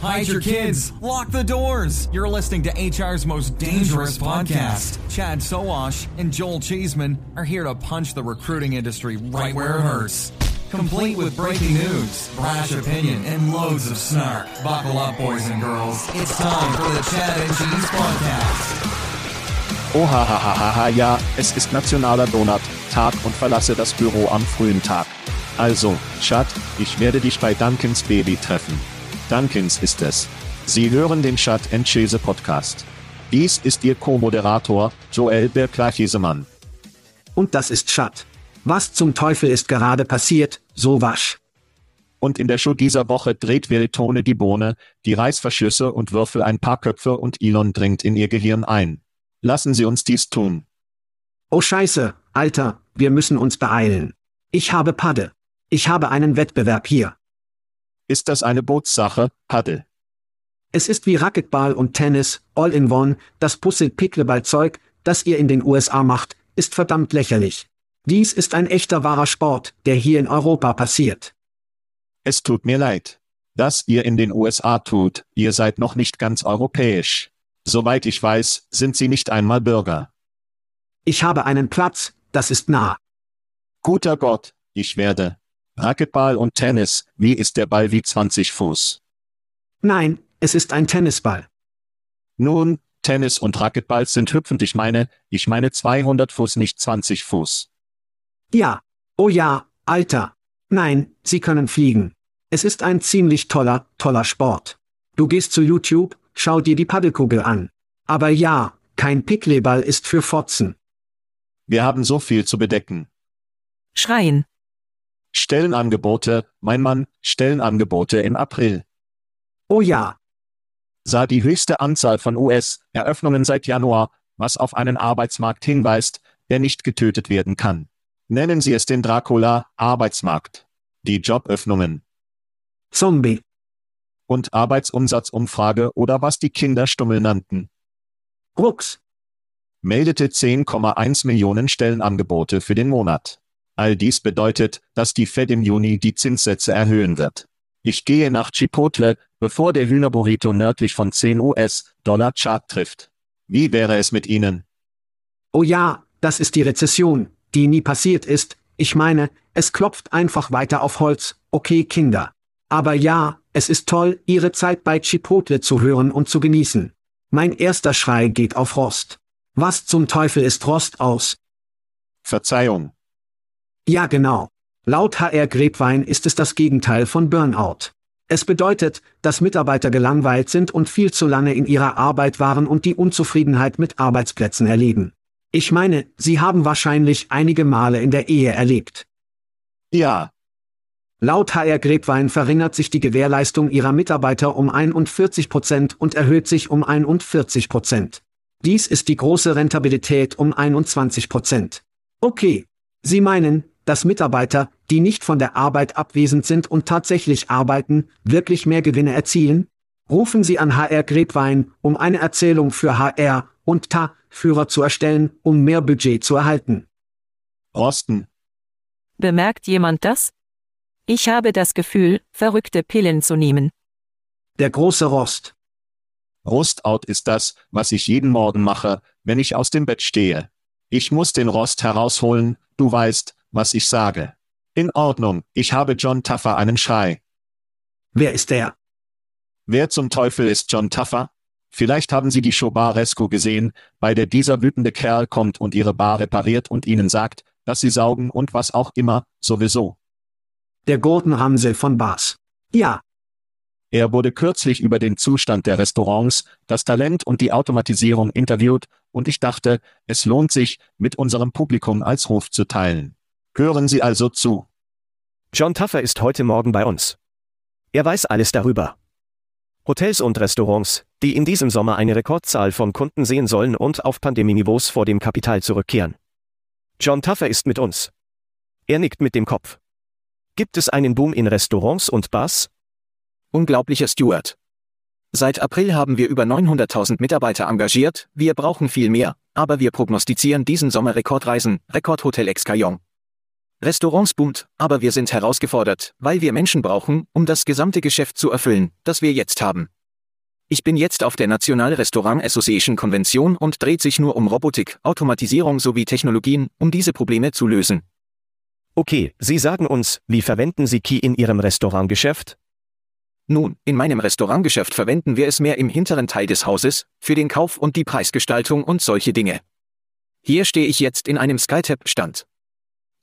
Hide your kids. Lock the doors. You're listening to HR's most dangerous podcast. Chad Soash and Joel Cheeseman are here to punch the recruiting industry right where it hurts. Complete with breaking news, brash opinion, and loads of snark. Buckle up, boys and girls. It's time for the Chad and Cheese Podcast. Ohahahaha, ja, es ist nationaler Donut, Tag und verlasse das Büro am frühen Tag. Also, Chad, ich werde dich bei Duncans Baby treffen. Duncans ist es. Sie hören den and Chase Podcast. Dies ist Ihr Co-Moderator, Joel Bergleichesemann. Und das ist Schad. Was zum Teufel ist gerade passiert, so wasch. Und in der Show dieser Woche dreht Veritone die Bohne, die Reißverschlüsse und Würfel ein paar Köpfe und Elon dringt in ihr Gehirn ein. Lassen Sie uns dies tun. Oh Scheiße, Alter, wir müssen uns beeilen. Ich habe Padde. Ich habe einen Wettbewerb hier. Ist das eine Bootssache, Paddel? Es ist wie Racquetball und Tennis, all in one, das Puzzle-Pickleball-Zeug, das ihr in den USA macht, ist verdammt lächerlich. Dies ist ein echter wahrer Sport, der hier in Europa passiert. Es tut mir leid. Das ihr in den USA tut, ihr seid noch nicht ganz europäisch. Soweit ich weiß, sind Sie nicht einmal Bürger. Ich habe einen Platz, das ist nah. Guter Gott, ich werde. Racquetball und Tennis, wie ist der Ball wie 20 Fuß? Nein, es ist ein Tennisball. Nun, Tennis und Racquetball sind hüpfend, ich meine, ich meine 200 Fuß, nicht 20 Fuß. Ja. Oh ja, Alter. Nein, sie können fliegen. Es ist ein ziemlich toller, toller Sport. Du gehst zu YouTube, schau dir die Paddelkugel an. Aber ja, kein Pickleball ist für Fotzen. Wir haben so viel zu bedecken. Schreien. Stellenangebote, mein Mann, Stellenangebote im April. Oh ja. Sah die höchste Anzahl von US-Eröffnungen seit Januar, was auf einen Arbeitsmarkt hinweist, der nicht getötet werden kann. Nennen Sie es den Dracula-Arbeitsmarkt. Die Joböffnungen. Zombie. Und Arbeitsumsatzumfrage oder was die Kinder Stummel nannten. Rucks. Meldete 10,1 Millionen Stellenangebote für den Monat. All dies bedeutet, dass die Fed im Juni die Zinssätze erhöhen wird. Ich gehe nach Chipotle, bevor der Hühnerburrito nördlich von 10 US-Dollar Chart trifft. Wie wäre es mit Ihnen? Oh ja, das ist die Rezession, die nie passiert ist. Ich meine, es klopft einfach weiter auf Holz, okay Kinder. Aber ja, es ist toll, Ihre Zeit bei Chipotle zu hören und zu genießen. Mein erster Schrei geht auf Rost. Was zum Teufel ist Rost aus? Verzeihung. Ja genau. Laut HR Gräbwein ist es das Gegenteil von Burnout. Es bedeutet, dass Mitarbeiter gelangweilt sind und viel zu lange in ihrer Arbeit waren und die Unzufriedenheit mit Arbeitsplätzen erleben. Ich meine, Sie haben wahrscheinlich einige Male in der Ehe erlebt. Ja. Laut HR Grapevine verringert sich die Gewährleistung ihrer Mitarbeiter um 41 Prozent und erhöht sich um 41 Prozent. Dies ist die große Rentabilität um 21 Prozent. Okay. Sie meinen, dass Mitarbeiter, die nicht von der Arbeit abwesend sind und tatsächlich arbeiten, wirklich mehr Gewinne erzielen? Rufen Sie an HR Grapevine, um eine Erzählung für HR und TA-Führer zu erstellen, um mehr Budget zu erhalten. Rosten. Bemerkt jemand das? Ich habe das Gefühl, verrückte Pillen zu nehmen. Der große Rost. Rostout ist das, was ich jeden Morgen mache, wenn ich aus dem Bett stehe. Ich muss den Rost herausholen, du weißt, was ich sage. In Ordnung, ich habe John Tuffer einen Schrei. Wer ist der? Wer zum Teufel ist John Tuffer? Vielleicht haben Sie die Show Bar Rescue gesehen, bei der dieser wütende Kerl kommt und Ihre Bar repariert und Ihnen sagt, dass Sie saugen und was auch immer, sowieso. Der Gordon Ramsay von Bars. Ja. Er wurde kürzlich über den Zustand der Restaurants, das Talent und die Automatisierung interviewt, und ich dachte, es lohnt sich, mit unserem Publikum als Ruf zu teilen. Hören Sie also zu. John Tuffer ist heute Morgen bei uns. Er weiß alles darüber. Hotels und Restaurants, die in diesem Sommer eine Rekordzahl von Kunden sehen sollen und auf Pandemieniveaus vor dem Kapital zurückkehren. John Tuffer ist mit uns. Er nickt mit dem Kopf. Gibt es einen Boom in Restaurants und Bars? Unglaublicher Steward. Seit April haben wir über 900.000 Mitarbeiter engagiert, wir brauchen viel mehr, aber wir prognostizieren diesen Sommer Rekordreisen, Rekordhotel Excayong. Restaurants boomt, aber wir sind herausgefordert, weil wir Menschen brauchen, um das gesamte Geschäft zu erfüllen, das wir jetzt haben. Ich bin jetzt auf der National Restaurant Association Konvention und dreht sich nur um Robotik, Automatisierung sowie Technologien, um diese Probleme zu lösen. Okay, Sie sagen uns, wie verwenden Sie Key in Ihrem Restaurantgeschäft? Nun, in meinem Restaurantgeschäft verwenden wir es mehr im hinteren Teil des Hauses, für den Kauf und die Preisgestaltung und solche Dinge. Hier stehe ich jetzt in einem SkyTab-Stand.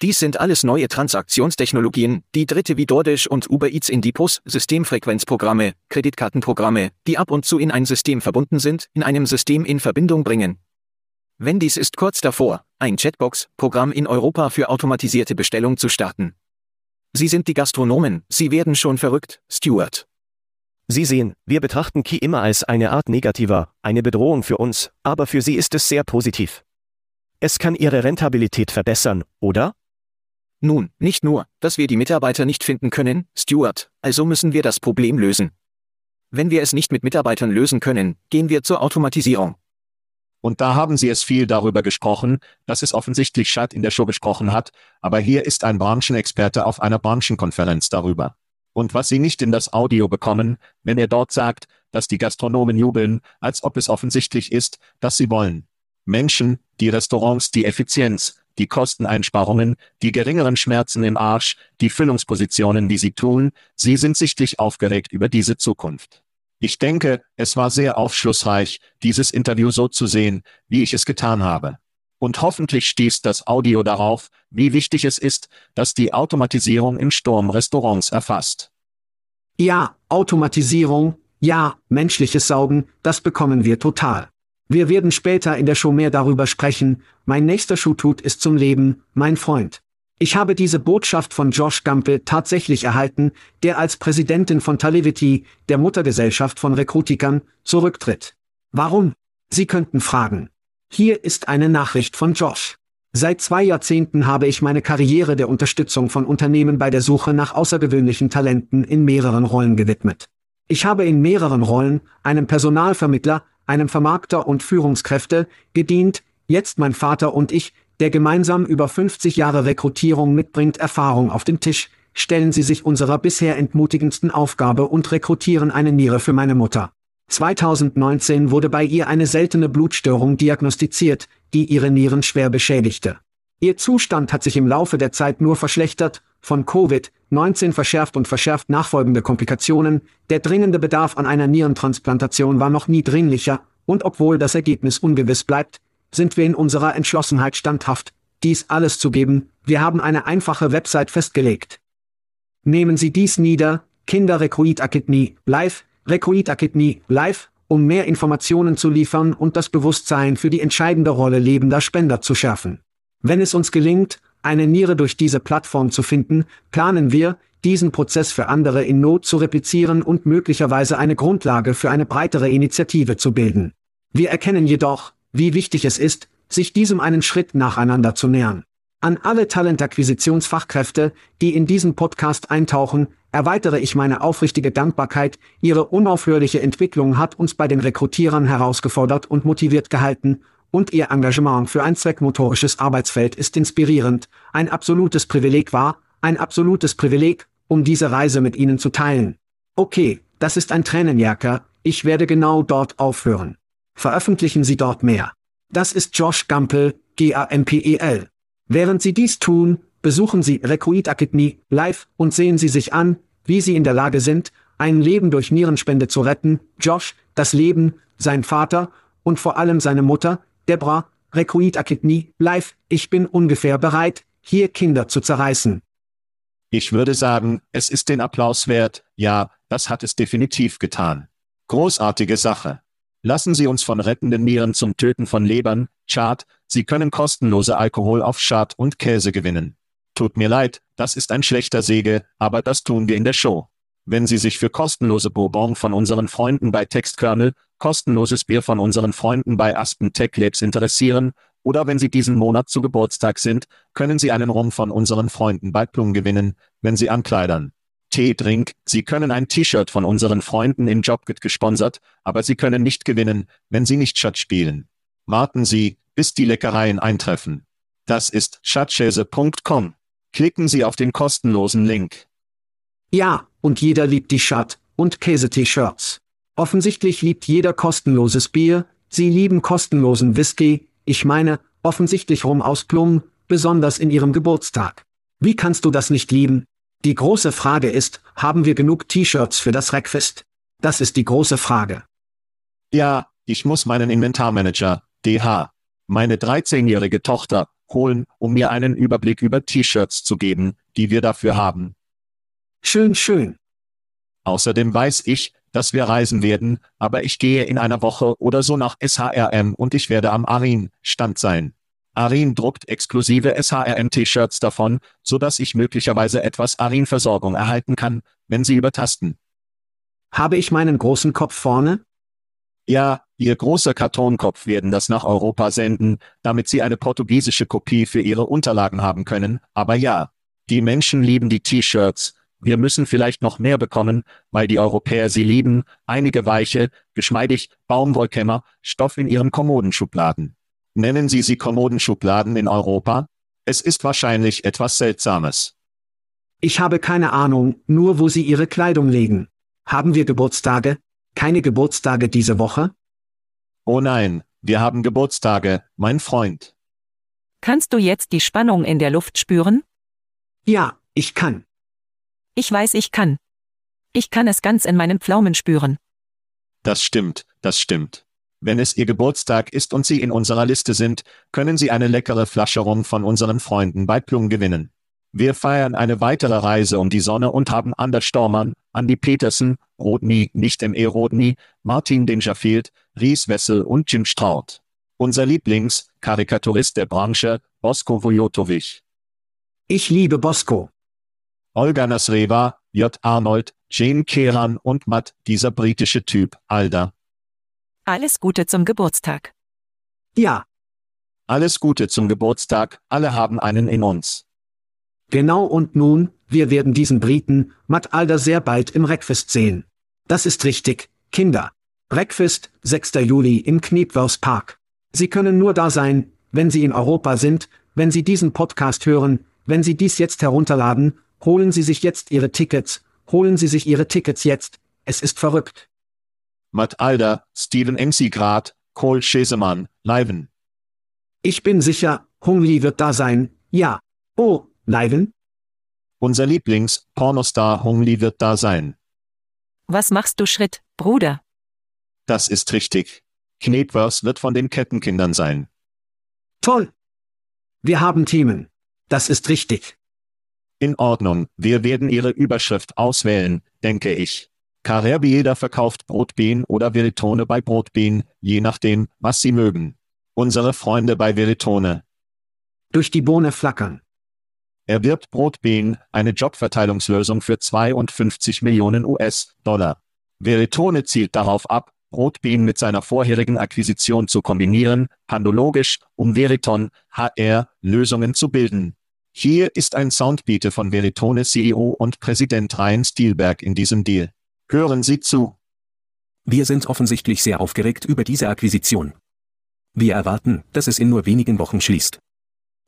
Dies sind alles neue Transaktionstechnologien, die Dritte wie DoorDash und Uber Eats in Depots, Systemfrequenzprogramme, Kreditkartenprogramme, die ab und zu in ein System verbunden sind, in einem System in Verbindung bringen. Wendy's ist kurz davor, ein Chatbox-Programm in Europa für automatisierte Bestellung zu starten. Sie sind die Gastronomen, Sie werden schon verrückt, Stuart. Sie sehen, wir betrachten Key immer als eine Art negativer, eine Bedrohung für uns, aber für Sie ist es sehr positiv. Es kann Ihre Rentabilität verbessern, oder? Nun, nicht nur, dass wir die Mitarbeiter nicht finden können, Stuart, also müssen wir das Problem lösen. Wenn wir es nicht mit Mitarbeitern lösen können, gehen wir zur Automatisierung. Und da haben Sie es viel darüber gesprochen, dass es offensichtlich Schad in der Show besprochen hat, aber hier ist ein Branchenexperte auf einer Branchenkonferenz darüber. Und was Sie nicht in das Audio bekommen, wenn er dort sagt, dass die Gastronomen jubeln, als ob es offensichtlich ist, dass sie wollen. Menschen, die Restaurants, die Effizienz, die Kosteneinsparungen, die geringeren Schmerzen im Arsch, die Füllungspositionen, die sie tun, sie sind sichtlich aufgeregt über diese Zukunft. Ich denke, es war sehr aufschlussreich, dieses Interview so zu sehen, wie ich es getan habe. Und hoffentlich stieß das Audio darauf, wie wichtig es ist, dass die Automatisierung im Sturm Restaurants erfasst. Ja, Automatisierung, ja, menschliches Saugen, das bekommen wir total. Wir werden später in der Show mehr darüber sprechen, mein nächster Schuhtut ist zum Leben, mein Freund. Ich habe diese Botschaft von Josh Gampel tatsächlich erhalten, der als Präsidentin von Talivity, der Muttergesellschaft von Rekrutikern, zurücktritt. Warum? Sie könnten fragen. Hier ist eine Nachricht von Josh. Seit zwei Jahrzehnten habe ich meine Karriere der Unterstützung von Unternehmen bei der Suche nach außergewöhnlichen Talenten in mehreren Rollen gewidmet. Ich habe in mehreren Rollen, einem Personalvermittler, einem Vermarkter und Führungskräfte, gedient, jetzt mein Vater und ich, der gemeinsam über 50 Jahre Rekrutierung mitbringt Erfahrung auf den Tisch, stellen Sie sich unserer bisher entmutigendsten Aufgabe und rekrutieren eine Niere für meine Mutter. 2019 wurde bei ihr eine seltene Blutstörung diagnostiziert, die ihre Nieren schwer beschädigte. Ihr Zustand hat sich im Laufe der Zeit nur verschlechtert, von Covid-19 verschärft und verschärft nachfolgende Komplikationen, der dringende Bedarf an einer Nierentransplantation war noch nie dringlicher, und obwohl das Ergebnis ungewiss bleibt, sind wir in unserer Entschlossenheit standhaft, dies alles zu geben, wir haben eine einfache Website festgelegt. Nehmen Sie dies nieder, Kinder Recruit live, Recruit live, um mehr Informationen zu liefern und das Bewusstsein für die entscheidende Rolle lebender Spender zu schärfen. Wenn es uns gelingt, eine Niere durch diese Plattform zu finden, planen wir, diesen Prozess für andere in Not zu replizieren und möglicherweise eine Grundlage für eine breitere Initiative zu bilden. Wir erkennen jedoch, wie wichtig es ist, sich diesem einen Schritt nacheinander zu nähern. An alle Talentakquisitionsfachkräfte, die in diesen Podcast eintauchen, erweitere ich meine aufrichtige Dankbarkeit, Ihre unaufhörliche Entwicklung hat uns bei den Rekrutierern herausgefordert und motiviert gehalten, und Ihr Engagement für ein zweckmotorisches Arbeitsfeld ist inspirierend, ein absolutes Privileg war, ein absolutes Privileg, um diese Reise mit Ihnen zu teilen. Okay, das ist ein Tränenjäger, ich werde genau dort aufhören. Veröffentlichen Sie dort mehr. Das ist Josh Gampel, G-A-M-P-E-L. Während Sie dies tun, besuchen Sie Recruit Academy live und sehen Sie sich an, wie Sie in der Lage sind, ein Leben durch Nierenspende zu retten. Josh, das Leben, sein Vater und vor allem seine Mutter, Debra, Recruit Academy live. Ich bin ungefähr bereit, hier Kinder zu zerreißen. Ich würde sagen, es ist den Applaus wert, ja, das hat es definitiv getan. Großartige Sache. Lassen Sie uns von rettenden Nieren zum Töten von Lebern, Chart, Sie können kostenlose Alkohol auf Chart und Käse gewinnen. Tut mir leid, das ist ein schlechter Säge, aber das tun wir in der Show. Wenn Sie sich für kostenlose Bourbon von unseren Freunden bei Textkernel, kostenloses Bier von unseren Freunden bei Aspen Tech Labs interessieren, oder wenn Sie diesen Monat zu Geburtstag sind, können Sie einen Rum von unseren Freunden bei Plum gewinnen, wenn Sie ankleidern. Tee Drink, Sie können ein T-Shirt von unseren Freunden im Jobkit gesponsert, aber Sie können nicht gewinnen, wenn Sie nicht Schatz spielen. Warten Sie, bis die Leckereien eintreffen. Das ist schatzschäse.com. Klicken Sie auf den kostenlosen Link. Ja, und jeder liebt die Schat- und Käse-T-Shirts. Offensichtlich liebt jeder kostenloses Bier, Sie lieben kostenlosen Whisky, ich meine, offensichtlich Rum aus Plum, besonders in ihrem Geburtstag. Wie kannst du das nicht lieben? Die große Frage ist, haben wir genug T-Shirts für das Rackfest? Das ist die große Frage. Ja, ich muss meinen Inventarmanager, DH, meine 13-jährige Tochter, holen, um mir einen Überblick über T-Shirts zu geben, die wir dafür haben. Schön, schön. Außerdem weiß ich, dass wir reisen werden, aber ich gehe in einer Woche oder so nach SHRM und ich werde am Arin-Stand sein. Arin druckt exklusive SHRM-T-Shirts davon, so dass ich möglicherweise etwas Arin-Versorgung erhalten kann, wenn Sie übertasten. Habe ich meinen großen Kopf vorne? Ja, Ihr großer Kartonkopf werden das nach Europa senden, damit Sie eine portugiesische Kopie für Ihre Unterlagen haben können, aber ja. Die Menschen lieben die T-Shirts, wir müssen vielleicht noch mehr bekommen, weil die Europäer sie lieben, einige weiche, geschmeidig, Baumwollkämmer, Stoff in ihren Kommodenschubladen. Nennen Sie sie Kommodenschubladen in Europa? Es ist wahrscheinlich etwas Seltsames. Ich habe keine Ahnung, nur wo Sie Ihre Kleidung legen. Haben wir Geburtstage? Keine Geburtstage diese Woche? Oh nein, wir haben Geburtstage, mein Freund. Kannst du jetzt die Spannung in der Luft spüren? Ja, ich kann. Ich weiß, ich kann. Ich kann es ganz in meinen Pflaumen spüren. Das stimmt, das stimmt. Wenn es Ihr Geburtstag ist und Sie in unserer Liste sind, können Sie eine leckere Flasche Rum von unseren Freunden bei Plum gewinnen. Wir feiern eine weitere Reise um die Sonne und haben Anders Stormann, Andy Peterson, Rodney, nicht M.E. Rodney, Martin Dangerfield, Ries Wessel und Jim Straut. Unser Lieblings-Karikaturist der Branche, Bosko Vojotovic. Ich liebe Bosko. Olga Nasreva, J. Arnold, Jane Keran und Matt, dieser britische Typ, Alda. Alles Gute zum Geburtstag. Ja, Alles Gute zum Geburtstag, alle haben einen in uns. genau und nun, wir werden diesen Briten, Matt Alder sehr bald im Reckfest sehen. Das ist richtig, Kinder. Reckfest, 6. Juli im Kniepwers Park. Sie können nur da sein, wenn Sie in Europa sind, wenn Sie diesen Podcast hören, wenn Sie dies jetzt herunterladen, holen Sie sich jetzt Ihre Tickets, holen Sie sich Ihre Tickets jetzt, es ist verrückt. Matt Alda, Steven MC Grad, Cole Schesemann, Leiven. Ich bin sicher, Hung Lee wird da sein, ja. Oh, Leiven? Unser Lieblings-Pornostar Hung Lee wird da sein. Was machst du Schritt, Bruder? Das ist richtig. Knetverse wird von den Kettenkindern sein. Toll. Wir haben Themen. Das ist richtig. In Ordnung, wir werden Ihre Überschrift auswählen, denke ich. Carrerbieder verkauft Brotbean oder Veritone bei Brotbean, je nachdem, was Sie mögen. Unsere Freunde bei Veritone. Durch die Bohne flackern. Er wirbt Brotbean, eine Jobverteilungslösung für 52 Millionen US-Dollar. Veritone zielt darauf ab, Brotbean mit seiner vorherigen Akquisition zu kombinieren, pandologisch, um Veriton, HR, Lösungen zu bilden. Hier ist ein Soundbiete von Veritone CEO und Präsident Ryan Stielberg in diesem Deal. Hören Sie zu. Wir sind offensichtlich sehr aufgeregt über diese Akquisition. Wir erwarten, dass es in nur wenigen Wochen schließt.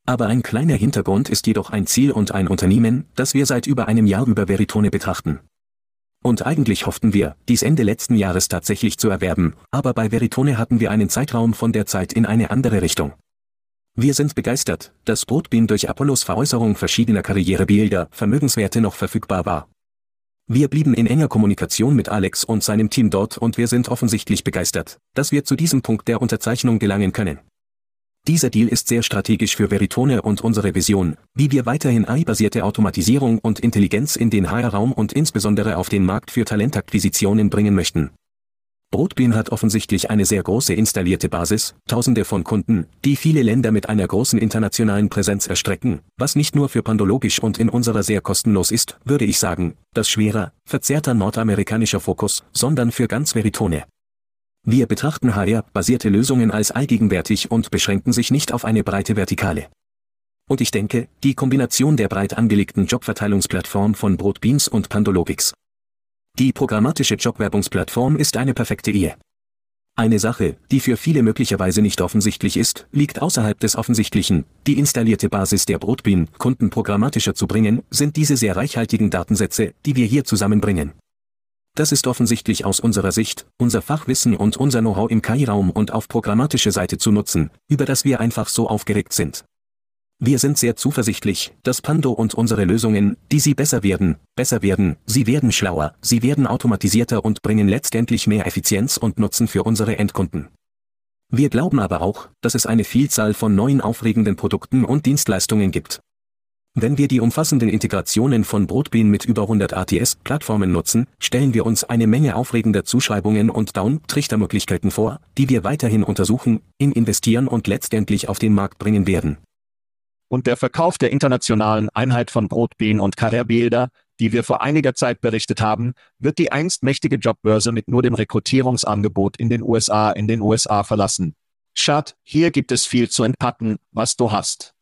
Aber ein kleiner Hintergrund ist jedoch ein Ziel und ein Unternehmen, das wir seit über einem Jahr über Veritone betrachten. Und eigentlich hofften wir, dies Ende letzten Jahres tatsächlich zu erwerben, aber bei Veritone hatten wir einen Zeitraum von der Zeit in eine andere Richtung. Wir sind begeistert, dass Brotbean durch Apollos Veräußerung verschiedener Karrierebilder, Vermögenswerte noch verfügbar war. Wir blieben in enger Kommunikation mit Alex und seinem Team dort und wir sind offensichtlich begeistert, dass wir zu diesem Punkt der Unterzeichnung gelangen können. Dieser Deal ist sehr strategisch für Veritone und unsere Vision, wie wir weiterhin AI-basierte Automatisierung und Intelligenz in den HR-Raum und insbesondere auf den Markt für Talentakquisitionen bringen möchten. Brotbean hat offensichtlich eine sehr große installierte Basis, tausende von Kunden, die viele Länder mit einer großen internationalen Präsenz erstrecken, was nicht nur für Pandologisch und in unserer sehr kostenlos ist, würde ich sagen, das schwerer, verzerrter nordamerikanischer Fokus, sondern für ganz Veritone. Wir betrachten HR-basierte Lösungen als allgegenwärtig und beschränken sich nicht auf eine breite Vertikale. Und ich denke, die Kombination der breit angelegten Jobverteilungsplattform von Brotbeans und Pandologix die programmatische Jobwerbungsplattform ist eine perfekte Ehe. Eine Sache, die für viele möglicherweise nicht offensichtlich ist, liegt außerhalb des Offensichtlichen. Die installierte Basis der Brotbean, Kunden programmatischer zu bringen, sind diese sehr reichhaltigen Datensätze, die wir hier zusammenbringen. Das ist offensichtlich aus unserer Sicht, unser Fachwissen und unser Know-how im KI-Raum und auf programmatische Seite zu nutzen, über das wir einfach so aufgeregt sind. Wir sind sehr zuversichtlich, dass Pando und unsere Lösungen, die sie besser werden, besser werden, sie werden schlauer, sie werden automatisierter und bringen letztendlich mehr Effizienz und Nutzen für unsere Endkunden. Wir glauben aber auch, dass es eine Vielzahl von neuen aufregenden Produkten und Dienstleistungen gibt. Wenn wir die umfassenden Integrationen von Brotbean mit über 100 ATS-Plattformen nutzen, stellen wir uns eine Menge aufregender Zuschreibungen und Down-Trichtermöglichkeiten vor, die wir weiterhin untersuchen, in investieren und letztendlich auf den Markt bringen werden und der Verkauf der internationalen Einheit von Brotbean und Carrerbilder, die wir vor einiger Zeit berichtet haben, wird die einst mächtige Jobbörse mit nur dem Rekrutierungsangebot in den USA in den USA verlassen. Schad, hier gibt es viel zu entpacken, was du hast.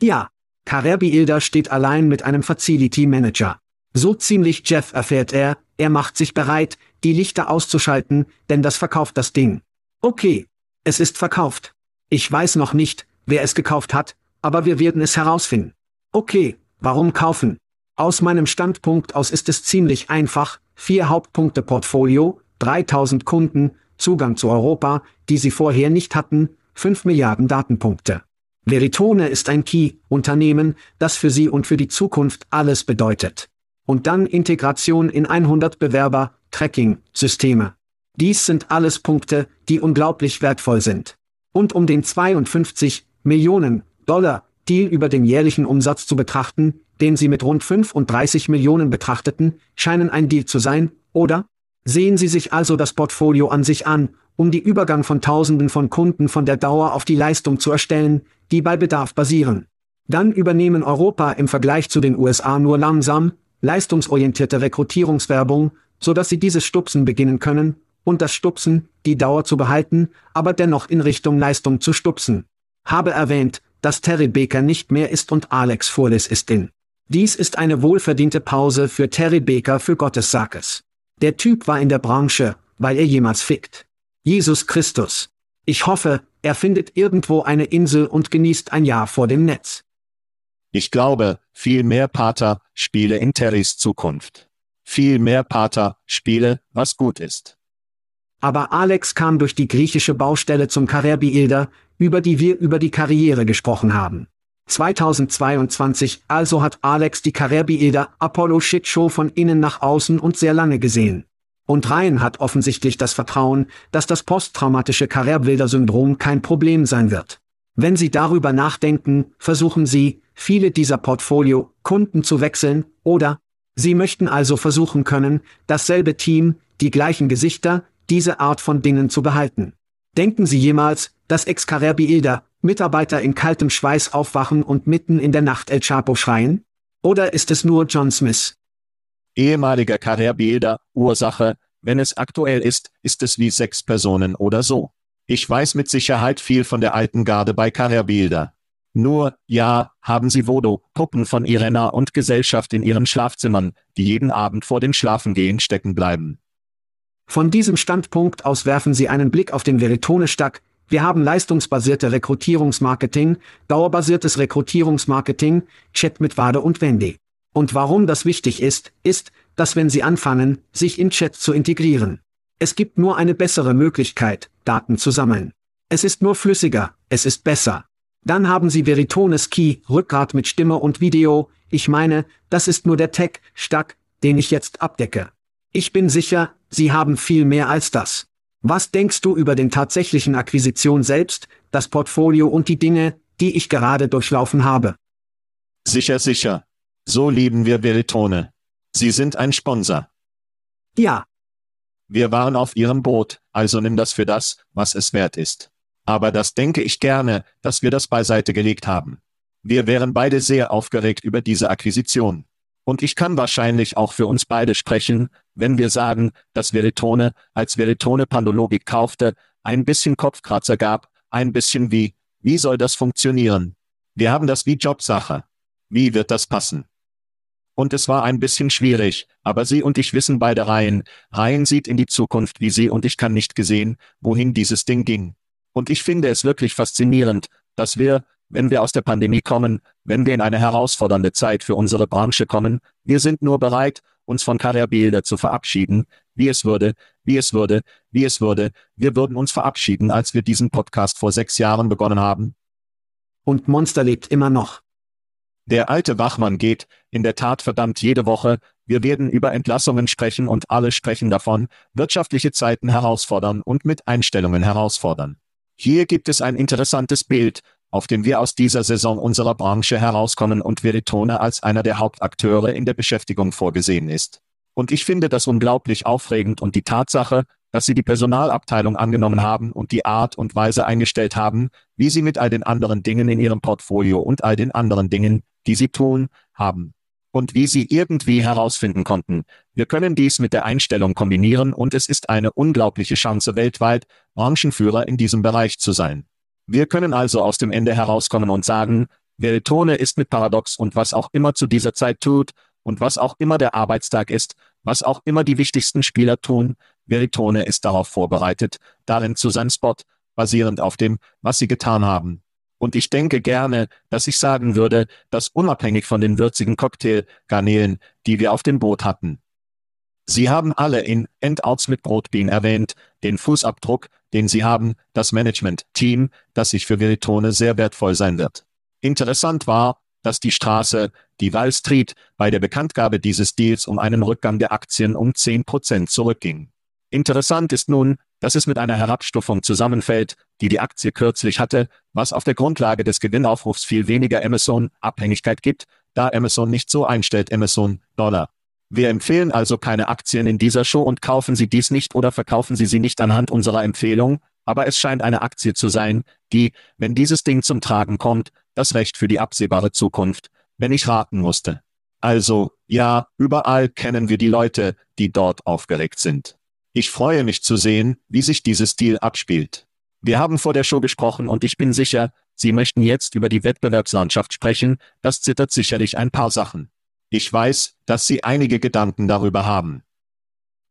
Ja, Carrerbilder steht allein mit einem Facility Manager. So ziemlich Jeff erfährt er, er macht sich bereit, die Lichter auszuschalten, denn das verkauft das Ding. Okay, es ist verkauft. Ich weiß noch nicht, wer es gekauft hat, aber wir werden es herausfinden. Okay, warum kaufen? Aus meinem Standpunkt aus ist es ziemlich einfach, vier Hauptpunkte Portfolio, 3000 Kunden, Zugang zu Europa, die sie vorher nicht hatten, 5 Milliarden Datenpunkte. Veritone ist ein Key-Unternehmen, das für sie und für die Zukunft alles bedeutet. Und dann Integration in 100 Bewerber, Tracking-Systeme. Dies sind alles Punkte, die unglaublich wertvoll sind. Und um den 52 Millionen Dollar Deal über den jährlichen Umsatz zu betrachten, den Sie mit rund 35 Millionen betrachteten, scheinen ein Deal zu sein, oder? Sehen Sie sich also das Portfolio an sich an, um die Übergang von Tausenden von Kunden von der Dauer auf die Leistung zu erstellen, die bei Bedarf basieren. Dann übernehmen Europa im Vergleich zu den USA nur langsam, leistungsorientierte Rekrutierungswerbung, so dass sie dieses Stupsen beginnen können, und das Stupsen, die Dauer zu behalten, aber dennoch in Richtung Leistung zu stupsen. Habe erwähnt, dass Terry Baker nicht mehr ist und Alex Furlis ist in. Dies ist eine wohlverdiente Pause für Terry Baker für Gottes Sackes. Der Typ war in der Branche, weil er jemals fickt. Jesus Christus. Ich hoffe, er findet irgendwo eine Insel und genießt ein Jahr vor dem Netz. Ich glaube, viel mehr Pater, spiele in Terrys Zukunft. Viel mehr Pater, spiele, was gut ist. Aber Alex kam durch die griechische Baustelle zum Karerbi-Ilder, über die wir über die Karriere gesprochen haben. 2022 also hat Alex die Karerbi-Ilder Apollo Shit Show von innen nach außen und sehr lange gesehen. Und Ryan hat offensichtlich das Vertrauen, dass das posttraumatische Karrierbilder-Syndrom kein Problem sein wird. Wenn Sie darüber nachdenken, versuchen Sie, viele dieser Portfolio-Kunden zu wechseln, oder? Sie möchten also versuchen können, dasselbe Team, die gleichen Gesichter, diese Art von Dingen zu behalten. Denken Sie jemals, dass Excarerbiilda, Mitarbeiter in kaltem Schweiß aufwachen und mitten in der Nacht El Chapo schreien? Oder ist es nur John Smith? Ehemaliger Karrierebilder, Ursache, wenn es aktuell ist, ist es wie sechs Personen oder so. Ich weiß mit Sicherheit viel von der alten Garde bei Karrierebilder. Nur, ja, haben Sie Vodo, Puppen von Irena und Gesellschaft in Ihren Schlafzimmern, die jeden Abend vor dem Schlafengehen stecken bleiben. Von diesem Standpunkt aus werfen Sie einen Blick auf den Veritone-Stack. Wir haben leistungsbasierte Rekrutierungsmarketing, dauerbasiertes Rekrutierungsmarketing, Chat mit Wade und Wendy. Und warum das wichtig ist, ist, dass wenn Sie anfangen, sich in Chat zu integrieren. Es gibt nur eine bessere Möglichkeit, Daten zu sammeln. Es ist nur flüssiger, es ist besser. Dann haben Sie Veritones Key, Rückgrat mit Stimme und Video, ich meine, das ist nur der Tech-Stack, den ich jetzt abdecke. Ich bin sicher, Sie haben viel mehr als das. Was denkst du über den tatsächlichen Akquisition selbst, das Portfolio und die Dinge, die ich gerade durchlaufen habe? Sicher, sicher. So lieben wir Veritone. Sie sind ein Sponsor. Ja. Wir waren auf Ihrem Boot, also nimm das für das, was es wert ist. Aber das denke ich gerne, dass wir das beiseite gelegt haben. Wir wären beide sehr aufgeregt über diese Akquisition. Und ich kann wahrscheinlich auch für uns beide sprechen, wenn wir sagen, dass Veritone, als Veritone Pandologik kaufte, ein bisschen Kopfkratzer gab, ein bisschen wie, wie soll das funktionieren? Wir haben das wie Jobsache. Wie wird das passen? Und es war ein bisschen schwierig, aber Sie und ich wissen beide Reihen. Reihen sieht in die Zukunft wie Sie und ich kann nicht gesehen, wohin dieses Ding ging. Und ich finde es wirklich faszinierend, dass wir, wenn wir aus der Pandemie kommen, wenn wir in eine herausfordernde Zeit für unsere Branche kommen, wir sind nur bereit, uns von Karrierebilder zu verabschieden, wie es würde, wie es würde, wie es würde, wir würden uns verabschieden, als wir diesen Podcast vor sechs Jahren begonnen haben. Und Monster lebt immer noch. Der alte Wachmann geht, in der Tat verdammt jede Woche, wir werden über Entlassungen sprechen und alle sprechen davon, wirtschaftliche Zeiten herausfordern und mit Einstellungen herausfordern. Hier gibt es ein interessantes Bild, auf dem wir aus dieser Saison unserer Branche herauskommen und Veritone als einer der Hauptakteure in der Beschäftigung vorgesehen ist. Und ich finde das unglaublich aufregend und die Tatsache, dass sie die Personalabteilung angenommen haben und die Art und Weise eingestellt haben, wie sie mit all den anderen Dingen in ihrem Portfolio und all den anderen Dingen, die sie tun, haben und wie sie irgendwie herausfinden konnten. Wir können dies mit der Einstellung kombinieren und es ist eine unglaubliche Chance weltweit, Branchenführer in diesem Bereich zu sein. Wir können also aus dem Ende herauskommen und sagen, Veritone ist mit Paradox und was auch immer zu dieser Zeit tut, und was auch immer der Arbeitstag ist, was auch immer die wichtigsten Spieler tun, Veritone ist darauf vorbereitet, darin zu sein Spot, basierend auf dem, was sie getan haben. Und ich denke gerne, dass ich sagen würde, dass unabhängig von den würzigen Cocktailgarnelen, die wir auf dem Boot hatten. Sie haben alle in Endouts mit Brotbean erwähnt, den Fußabdruck, den Sie haben, das Management-Team, das sich für Veritone sehr wertvoll sein wird. Interessant war, dass die Straße, die Wall Street, bei der Bekanntgabe dieses Deals um einen Rückgang der Aktien um 10 Prozent zurückging. Interessant ist nun, dass es mit einer Herabstufung zusammenfällt, die die Aktie kürzlich hatte, was auf der Grundlage des Gewinnaufrufs viel weniger Amazon-Abhängigkeit gibt, da Amazon nicht so einstellt Amazon Dollar. Wir empfehlen also keine Aktien in dieser Show und kaufen Sie dies nicht oder verkaufen Sie sie nicht anhand unserer Empfehlung, aber es scheint eine Aktie zu sein, die, wenn dieses Ding zum Tragen kommt, das Recht für die absehbare Zukunft, wenn ich raten musste. Also, ja, überall kennen wir die Leute, die dort aufgeregt sind. Ich freue mich zu sehen, wie sich dieses Deal abspielt. Wir haben vor der Show gesprochen und ich bin sicher, Sie möchten jetzt über die Wettbewerbslandschaft sprechen, das zittert sicherlich ein paar Sachen. Ich weiß, dass Sie einige Gedanken darüber haben.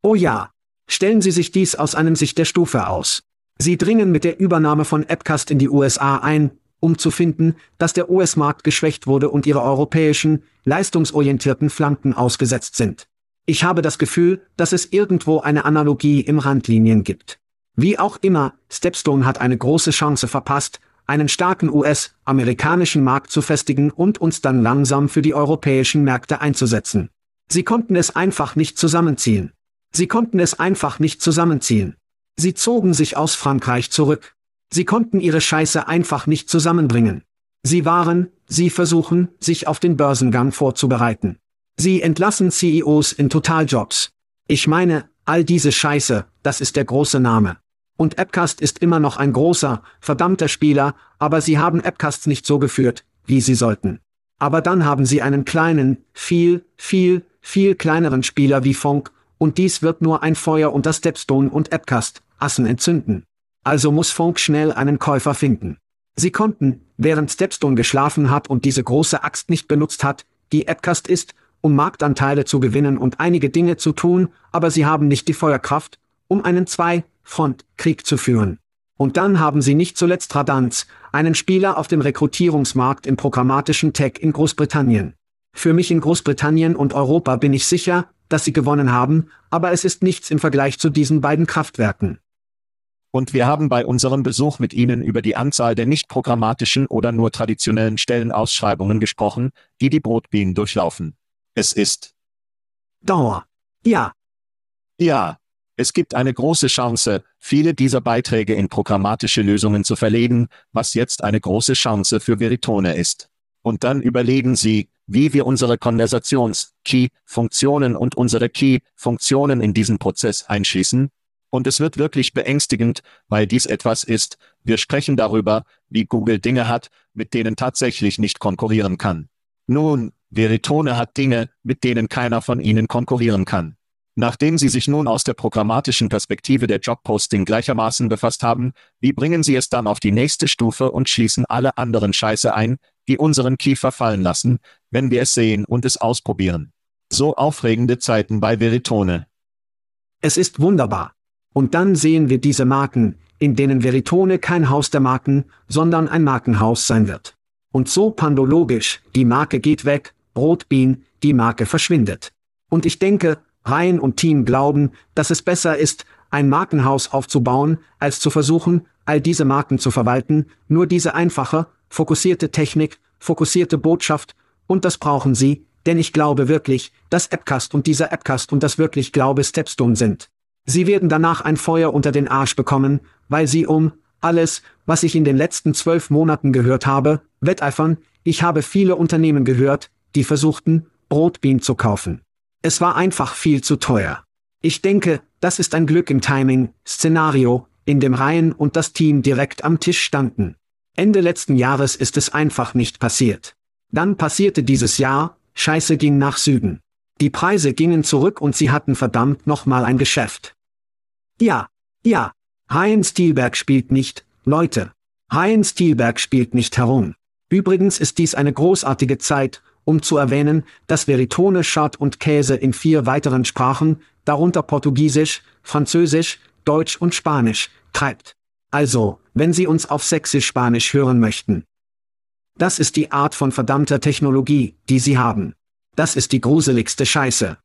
Oh ja. Stellen Sie sich dies aus einem Sicht der Stufe aus. Sie dringen mit der Übernahme von Appcast in die USA ein, um zu finden, dass der US-Markt geschwächt wurde und ihre europäischen, leistungsorientierten Flanken ausgesetzt sind. Ich habe das Gefühl, dass es irgendwo eine Analogie im Randlinien gibt. Wie auch immer, Stepstone hat eine große Chance verpasst, einen starken US-amerikanischen Markt zu festigen und uns dann langsam für die europäischen Märkte einzusetzen. Sie konnten es einfach nicht zusammenziehen. Sie konnten es einfach nicht zusammenziehen. Sie zogen sich aus Frankreich zurück. Sie konnten ihre Scheiße einfach nicht zusammenbringen. Sie waren, sie versuchen, sich auf den Börsengang vorzubereiten. Sie entlassen CEOs in Totaljobs. Ich meine, all diese Scheiße, das ist der große Name. Und Appcast ist immer noch ein großer, verdammter Spieler, aber sie haben Appcasts nicht so geführt, wie sie sollten. Aber dann haben sie einen kleinen, viel, viel, viel kleineren Spieler wie Funk, und dies wird nur ein Feuer unter Stepstone und Appcast, Assen entzünden. Also muss Funk schnell einen Käufer finden. Sie konnten, während Stepstone geschlafen hat und diese große Axt nicht benutzt hat, die Appcast ist, um Marktanteile zu gewinnen und einige Dinge zu tun, aber sie haben nicht die Feuerkraft, um einen Zwei-Front-Krieg zu führen. Und dann haben sie nicht zuletzt Radanz, einen Spieler auf dem Rekrutierungsmarkt im programmatischen Tech in Großbritannien. Für mich in Großbritannien und Europa bin ich sicher, dass sie gewonnen haben, aber es ist nichts im Vergleich zu diesen beiden Kraftwerken. Und wir haben bei unserem Besuch mit Ihnen über die Anzahl der nicht programmatischen oder nur traditionellen Stellenausschreibungen gesprochen, die die Brotbienen durchlaufen. Es ist Dauer. Ja. Ja. Es gibt eine große Chance, viele dieser Beiträge in programmatische Lösungen zu verlegen, was jetzt eine große Chance für Veritone ist. Und dann überlegen Sie, wie wir unsere Konversations-Key-Funktionen und unsere Key-Funktionen in diesen Prozess einschließen, und es wird wirklich beängstigend, weil dies etwas ist, wir sprechen darüber, wie Google Dinge hat, mit denen tatsächlich nicht konkurrieren kann. Nun, Veritone hat Dinge, mit denen keiner von ihnen konkurrieren kann. Nachdem Sie sich nun aus der programmatischen Perspektive der Jobposting gleichermaßen befasst haben, wie bringen Sie es dann auf die nächste Stufe und schließen alle anderen Scheiße ein, die unseren Kiefer fallen lassen, wenn wir es sehen und es ausprobieren. So aufregende Zeiten bei Veritone. Es ist wunderbar. Und dann sehen wir diese Marken, in denen Veritone kein Haus der Marken, sondern ein Markenhaus sein wird. Und so pandologisch, die Marke geht weg, Brotbean, die Marke verschwindet. Und ich denke, Ryan und Team glauben, dass es besser ist, ein Markenhaus aufzubauen, als zu versuchen, all diese Marken zu verwalten, nur diese einfache, fokussierte Technik, fokussierte Botschaft, und das brauchen sie, denn ich glaube wirklich, dass Appcast und dieser Appcast und das wirklich glaube Stepstone sind. Sie werden danach ein Feuer unter den Arsch bekommen, weil sie um alles, was ich in den letzten zwölf Monaten gehört habe, wetteifern. Ich habe viele Unternehmen gehört, die versuchten, Brotbean zu kaufen. Es war einfach viel zu teuer. Ich denke, das ist ein Glück im Timing, Szenario, in dem Ryan und das Team direkt am Tisch standen. Ende letzten Jahres ist es einfach nicht passiert. Dann passierte dieses Jahr, Scheiße ging nach Süden. Die Preise gingen zurück und sie hatten verdammt nochmal ein Geschäft. Ja, ja, Ryan Stielberg spielt nicht, Leute. Ryan Stielberg spielt nicht herum. Übrigens ist dies eine großartige Zeit, um zu erwähnen, dass Veritone Schad und Käse in vier weiteren Sprachen, darunter Portugiesisch, Französisch, Deutsch und Spanisch, treibt. Also, wenn Sie uns auf Sächsisch-Spanisch hören möchten. Das ist die Art von verdammter Technologie, die Sie haben. Das ist die gruseligste Scheiße.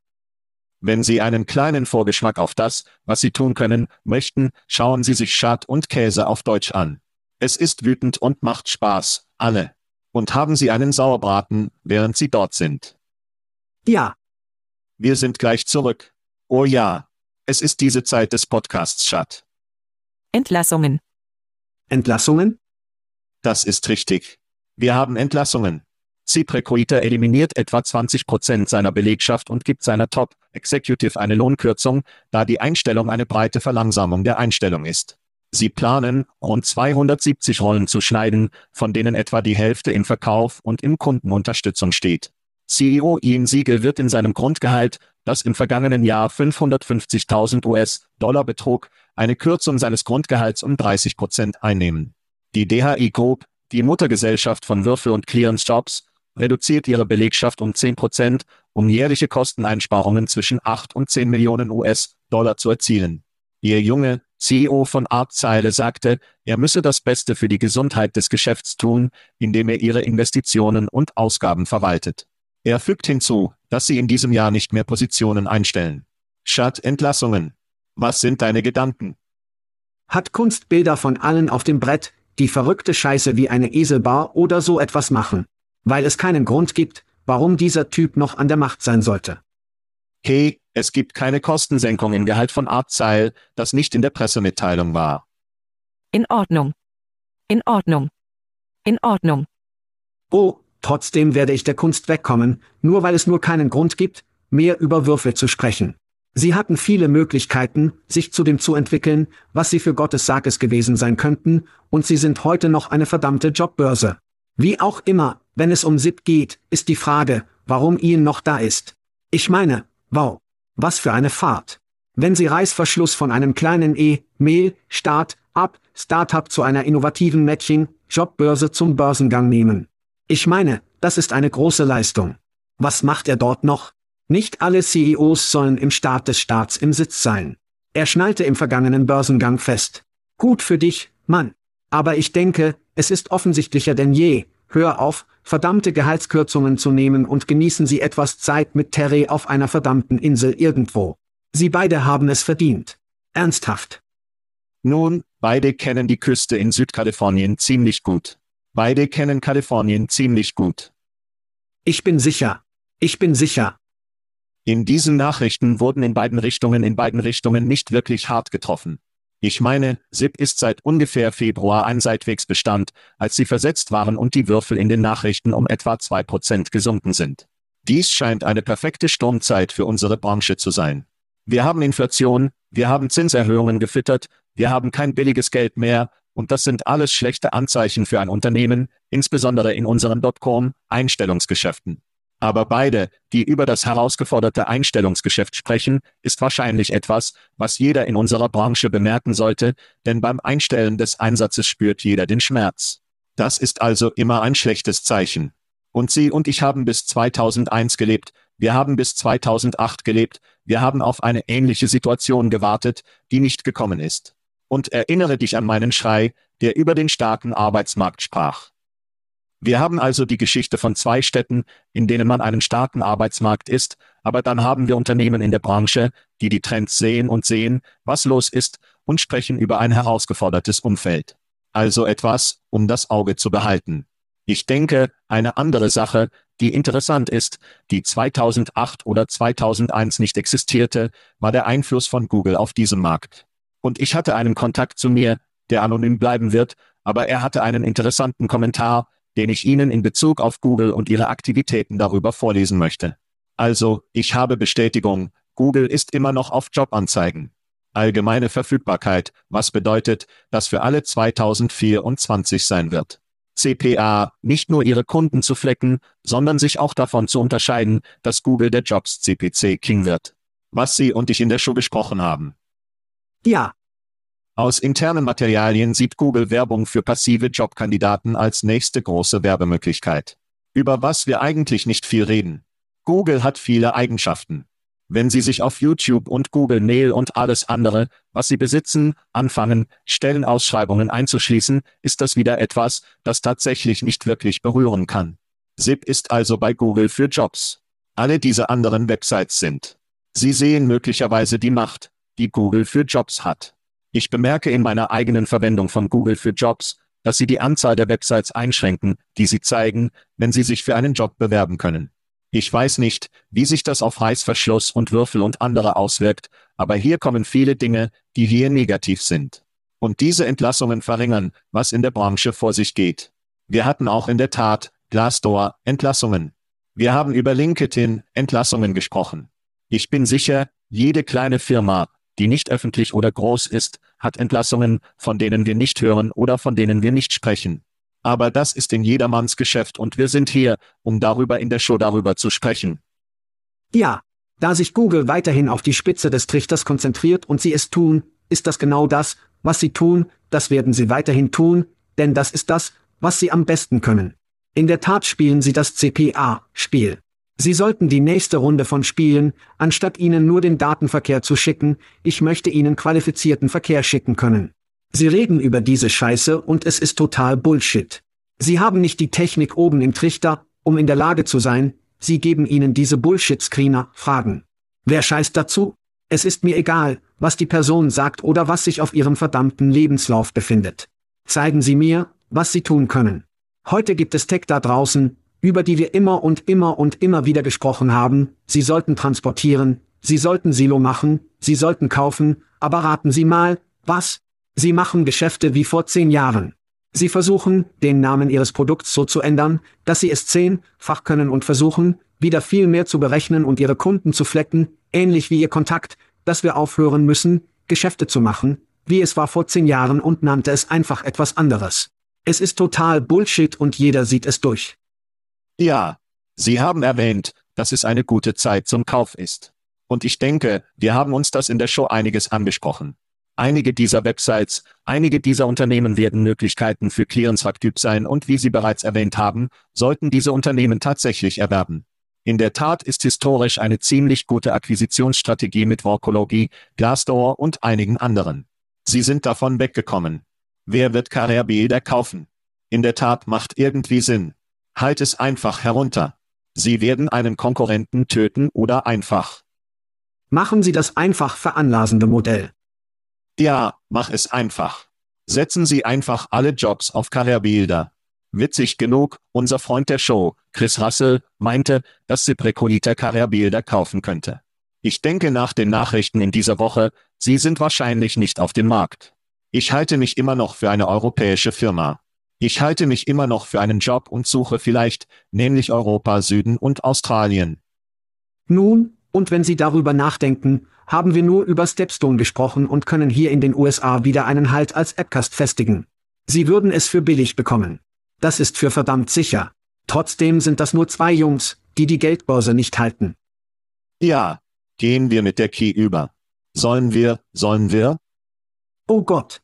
Wenn Sie einen kleinen Vorgeschmack auf das, was Sie tun können, möchten, schauen Sie sich Schad und Käse auf Deutsch an. Es ist wütend und macht Spaß, alle. Und haben Sie einen Sauerbraten, während Sie dort sind. Ja. Wir sind gleich zurück. Oh ja. Es ist diese Zeit des Podcasts, Schad. Entlassungen. Entlassungen? Das ist richtig. Wir haben Entlassungen. ZipRecruiter eliminiert etwa 20% seiner Belegschaft und gibt seiner Top Executive eine Lohnkürzung, da die Einstellung eine breite Verlangsamung der Einstellung ist. Sie planen, rund 270 Rollen zu schneiden, von denen etwa die Hälfte im Verkauf und im Kundenunterstützung steht. CEO Ian Siegel wird in seinem Grundgehalt, das im vergangenen Jahr 550.000 US-Dollar betrug, eine Kürzung seines Grundgehalts um 30 Prozent einnehmen. Die DHI Group, die Muttergesellschaft von Würfel und Clearance Jobs, reduziert ihre Belegschaft um 10 Prozent, um jährliche Kosteneinsparungen zwischen 8 und 10 Millionen US-Dollar zu erzielen. Ihr Junge, CEO von Artzeile sagte, er müsse das Beste für die Gesundheit des Geschäfts tun, indem er ihre Investitionen und Ausgaben verwaltet. Er fügt hinzu, dass sie in diesem Jahr nicht mehr Positionen einstellen. Schad Entlassungen. Was sind deine Gedanken? Hat Kunstbilder von allen auf dem Brett, die verrückte Scheiße wie eine Eselbar oder so etwas machen weil es keinen Grund gibt, warum dieser Typ noch an der Macht sein sollte. Hey, es gibt keine Kostensenkung im Gehalt von Artzeil, das nicht in der Pressemitteilung war. In Ordnung. In Ordnung. In Ordnung. Oh, trotzdem werde ich der Kunst wegkommen, nur weil es nur keinen Grund gibt, mehr über Würfel zu sprechen. Sie hatten viele Möglichkeiten, sich zu dem zu entwickeln, was sie für Gottes Sages gewesen sein könnten, und sie sind heute noch eine verdammte Jobbörse. Wie auch immer, wenn es um SIP geht, ist die Frage, warum Ian noch da ist. Ich meine, wow, was für eine Fahrt. Wenn Sie Reißverschluss von einem kleinen E, Mail, Start, Up, Startup zu einer innovativen Matching, Jobbörse zum Börsengang nehmen. Ich meine, das ist eine große Leistung. Was macht er dort noch? Nicht alle CEOs sollen im Start des Staats im Sitz sein. Er schnallte im vergangenen Börsengang fest. Gut für dich, Mann. Aber ich denke, es ist offensichtlicher denn je. Hör auf, verdammte Gehaltskürzungen zu nehmen und genießen Sie etwas Zeit mit Terry auf einer verdammten Insel irgendwo. Sie beide haben es verdient. Ernsthaft. Nun, beide kennen die Küste in Südkalifornien ziemlich gut. Beide kennen Kalifornien ziemlich gut. Ich bin sicher. Ich bin sicher. In diesen Nachrichten wurden in beiden Richtungen in beiden Richtungen nicht wirklich hart getroffen. Ich meine, SIP ist seit ungefähr Februar ein Seitwegsbestand, als sie versetzt waren und die Würfel in den Nachrichten um etwa zwei Prozent gesunken sind. Dies scheint eine perfekte Sturmzeit für unsere Branche zu sein. Wir haben Inflation, wir haben Zinserhöhungen gefüttert, wir haben kein billiges Geld mehr, und das sind alles schlechte Anzeichen für ein Unternehmen, insbesondere in unseren Dotcom-Einstellungsgeschäften. Aber beide, die über das herausgeforderte Einstellungsgeschäft sprechen, ist wahrscheinlich etwas, was jeder in unserer Branche bemerken sollte, denn beim Einstellen des Einsatzes spürt jeder den Schmerz. Das ist also immer ein schlechtes Zeichen. Und Sie und ich haben bis 2001 gelebt, wir haben bis 2008 gelebt, wir haben auf eine ähnliche Situation gewartet, die nicht gekommen ist. Und erinnere dich an meinen Schrei, der über den starken Arbeitsmarkt sprach. Wir haben also die Geschichte von zwei Städten, in denen man einen starken Arbeitsmarkt ist, aber dann haben wir Unternehmen in der Branche, die die Trends sehen und sehen, was los ist, und sprechen über ein herausgefordertes Umfeld. Also etwas, um das Auge zu behalten. Ich denke, eine andere Sache, die interessant ist, die 2008 oder 2001 nicht existierte, war der Einfluss von Google auf diesen Markt. Und ich hatte einen Kontakt zu mir, der anonym bleiben wird, aber er hatte einen interessanten Kommentar, den ich Ihnen in Bezug auf Google und Ihre Aktivitäten darüber vorlesen möchte. Also, ich habe Bestätigung, Google ist immer noch auf Jobanzeigen. Allgemeine Verfügbarkeit, was bedeutet, dass für alle 2024 sein wird. CPA, nicht nur ihre Kunden zu flecken, sondern sich auch davon zu unterscheiden, dass Google der Jobs CPC King wird. Was Sie und ich in der Show besprochen haben. Ja. Aus internen Materialien sieht Google Werbung für passive Jobkandidaten als nächste große Werbemöglichkeit. Über was wir eigentlich nicht viel reden. Google hat viele Eigenschaften. Wenn Sie sich auf YouTube und Google Mail und alles andere, was Sie besitzen, anfangen, Stellenausschreibungen einzuschließen, ist das wieder etwas, das tatsächlich nicht wirklich berühren kann. SIP ist also bei Google für Jobs. Alle diese anderen Websites sind. Sie sehen möglicherweise die Macht, die Google für Jobs hat. Ich bemerke in meiner eigenen Verwendung von Google für Jobs, dass Sie die Anzahl der Websites einschränken, die Sie zeigen, wenn Sie sich für einen Job bewerben können. Ich weiß nicht, wie sich das auf Reißverschluss und Würfel und andere auswirkt, aber hier kommen viele Dinge, die hier negativ sind. Und diese Entlassungen verringern, was in der Branche vor sich geht. Wir hatten auch in der Tat, Glassdoor, Entlassungen. Wir haben über LinkedIn, Entlassungen gesprochen. Ich bin sicher, jede kleine Firma, die nicht öffentlich oder groß ist, hat Entlassungen, von denen wir nicht hören oder von denen wir nicht sprechen. Aber das ist in jedermanns Geschäft und wir sind hier, um darüber in der Show darüber zu sprechen. Ja, da sich Google weiterhin auf die Spitze des Trichters konzentriert und sie es tun, ist das genau das, was sie tun, das werden sie weiterhin tun, denn das ist das, was sie am besten können. In der Tat spielen sie das CPA-Spiel. Sie sollten die nächste Runde von Spielen, anstatt ihnen nur den Datenverkehr zu schicken, ich möchte ihnen qualifizierten Verkehr schicken können. Sie reden über diese Scheiße und es ist total Bullshit. Sie haben nicht die Technik oben im Trichter, um in der Lage zu sein, sie geben ihnen diese Bullshit-Screener, Fragen. Wer scheißt dazu? Es ist mir egal, was die Person sagt oder was sich auf ihrem verdammten Lebenslauf befindet. Zeigen Sie mir, was Sie tun können. Heute gibt es Tech da draußen, über die wir immer und immer und immer wieder gesprochen haben, Sie sollten transportieren, Sie sollten Silo machen, Sie sollten kaufen, aber raten Sie mal, was? Sie machen Geschäfte wie vor zehn Jahren. Sie versuchen, den Namen Ihres Produkts so zu ändern, dass Sie es zehnfach können und versuchen, wieder viel mehr zu berechnen und Ihre Kunden zu flecken, ähnlich wie Ihr Kontakt, dass wir aufhören müssen, Geschäfte zu machen, wie es war vor zehn Jahren und nannte es einfach etwas anderes. Es ist total Bullshit und jeder sieht es durch. Ja, Sie haben erwähnt, dass es eine gute Zeit zum Kauf ist. Und ich denke, wir haben uns das in der Show einiges angesprochen. Einige dieser Websites, einige dieser Unternehmen werden Möglichkeiten für Clearance-Typ sein und wie Sie bereits erwähnt haben, sollten diese Unternehmen tatsächlich erwerben. In der Tat ist historisch eine ziemlich gute Akquisitionsstrategie mit Workology, Glassdoor und einigen anderen. Sie sind davon weggekommen. Wer wird Carrier kaufen? In der Tat macht irgendwie Sinn. Halt es einfach herunter. Sie werden einen Konkurrenten töten oder einfach. Machen Sie das einfach veranlasende Modell. Ja, mach es einfach. Setzen Sie einfach alle Jobs auf Karrierebilder. Witzig genug, unser Freund der Show, Chris Russell, meinte, dass Ziprecolita Karrierebilder kaufen könnte. Ich denke nach den Nachrichten in dieser Woche, sie sind wahrscheinlich nicht auf dem Markt. Ich halte mich immer noch für eine europäische Firma. Ich halte mich immer noch für einen Job und suche vielleicht, nämlich Europa, Süden und Australien. Nun, und wenn Sie darüber nachdenken, haben wir nur über Stepstone gesprochen und können hier in den USA wieder einen Halt als Appcast festigen. Sie würden es für billig bekommen. Das ist für verdammt sicher. Trotzdem sind das nur zwei Jungs, die die Geldbörse nicht halten. Ja, gehen wir mit der Key über. Sollen wir, sollen wir? Oh Gott.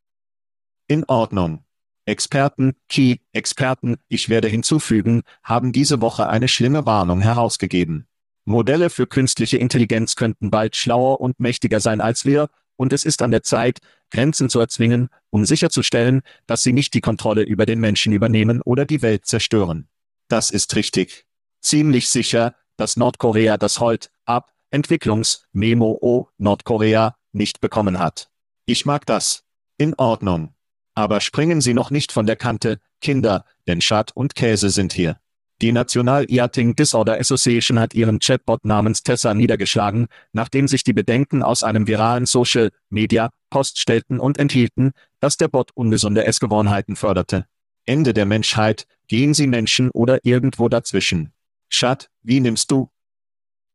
In Ordnung. Experten, Key-Experten, ich werde hinzufügen, haben diese Woche eine schlimme Warnung herausgegeben. Modelle für künstliche Intelligenz könnten bald schlauer und mächtiger sein als wir, und es ist an der Zeit, Grenzen zu erzwingen, um sicherzustellen, dass sie nicht die Kontrolle über den Menschen übernehmen oder die Welt zerstören. Das ist richtig. Ziemlich sicher, dass Nordkorea das Holt ab Entwicklungs Memo O Nordkorea nicht bekommen hat. Ich mag das. In Ordnung. Aber springen Sie noch nicht von der Kante, Kinder, denn Schad und Käse sind hier. Die National Eating Disorder Association hat ihren Chatbot namens Tessa niedergeschlagen, nachdem sich die Bedenken aus einem viralen Social Media Post stellten und enthielten, dass der Bot ungesunde Essgewohnheiten förderte. Ende der Menschheit, gehen Sie Menschen oder irgendwo dazwischen. Schad, wie nimmst du?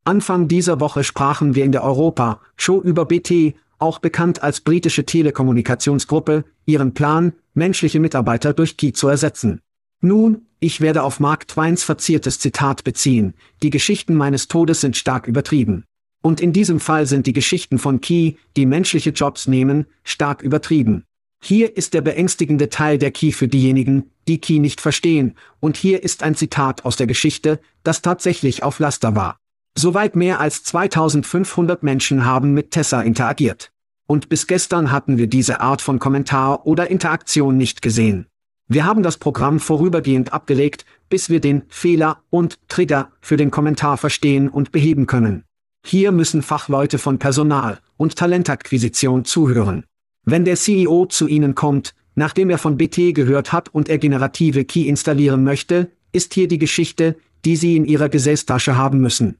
Anfang dieser Woche sprachen wir in der Europa-Show über BT, auch bekannt als britische Telekommunikationsgruppe, ihren Plan, menschliche Mitarbeiter durch Key zu ersetzen. Nun, ich werde auf Mark Twains verziertes Zitat beziehen, die Geschichten meines Todes sind stark übertrieben. Und in diesem Fall sind die Geschichten von Key, die menschliche Jobs nehmen, stark übertrieben. Hier ist der beängstigende Teil der Key für diejenigen, die Key nicht verstehen, und hier ist ein Zitat aus der Geschichte, das tatsächlich auf Laster war. Soweit mehr als 2500 Menschen haben mit Tessa interagiert. Und bis gestern hatten wir diese Art von Kommentar oder Interaktion nicht gesehen. Wir haben das Programm vorübergehend abgelegt, bis wir den Fehler und Trigger für den Kommentar verstehen und beheben können. Hier müssen Fachleute von Personal und Talentakquisition zuhören. Wenn der CEO zu Ihnen kommt, nachdem er von BT gehört hat und er generative Key installieren möchte, ist hier die Geschichte, die Sie in Ihrer Gesäßtasche haben müssen.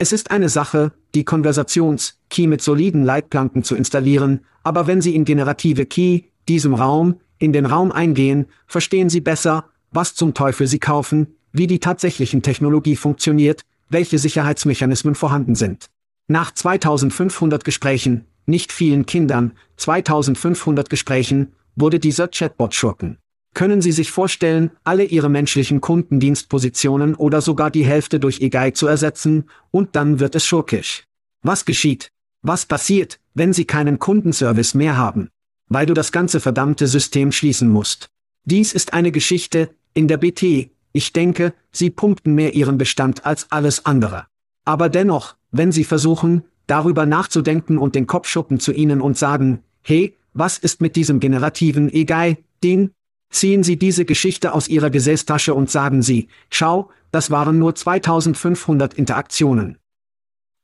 Es ist eine Sache, die Konversations-Key mit soliden Leitplanken zu installieren, aber wenn Sie in generative Key, diesem Raum, in den Raum eingehen, verstehen Sie besser, was zum Teufel Sie kaufen, wie die tatsächlichen Technologie funktioniert, welche Sicherheitsmechanismen vorhanden sind. Nach 2500 Gesprächen, nicht vielen Kindern, 2500 Gesprächen, wurde dieser Chatbot schurken. Können Sie sich vorstellen, alle Ihre menschlichen Kundendienstpositionen oder sogar die Hälfte durch EGI zu ersetzen, und dann wird es schurkisch. Was geschieht? Was passiert, wenn Sie keinen Kundenservice mehr haben? Weil du das ganze verdammte System schließen musst. Dies ist eine Geschichte, in der BT, ich denke, Sie punkten mehr Ihren Bestand als alles andere. Aber dennoch, wenn Sie versuchen, darüber nachzudenken und den Kopf schuppen zu Ihnen und sagen, hey, was ist mit diesem generativen EGI, den, Ziehen Sie diese Geschichte aus Ihrer Gesäßtasche und sagen Sie, schau, das waren nur 2500 Interaktionen.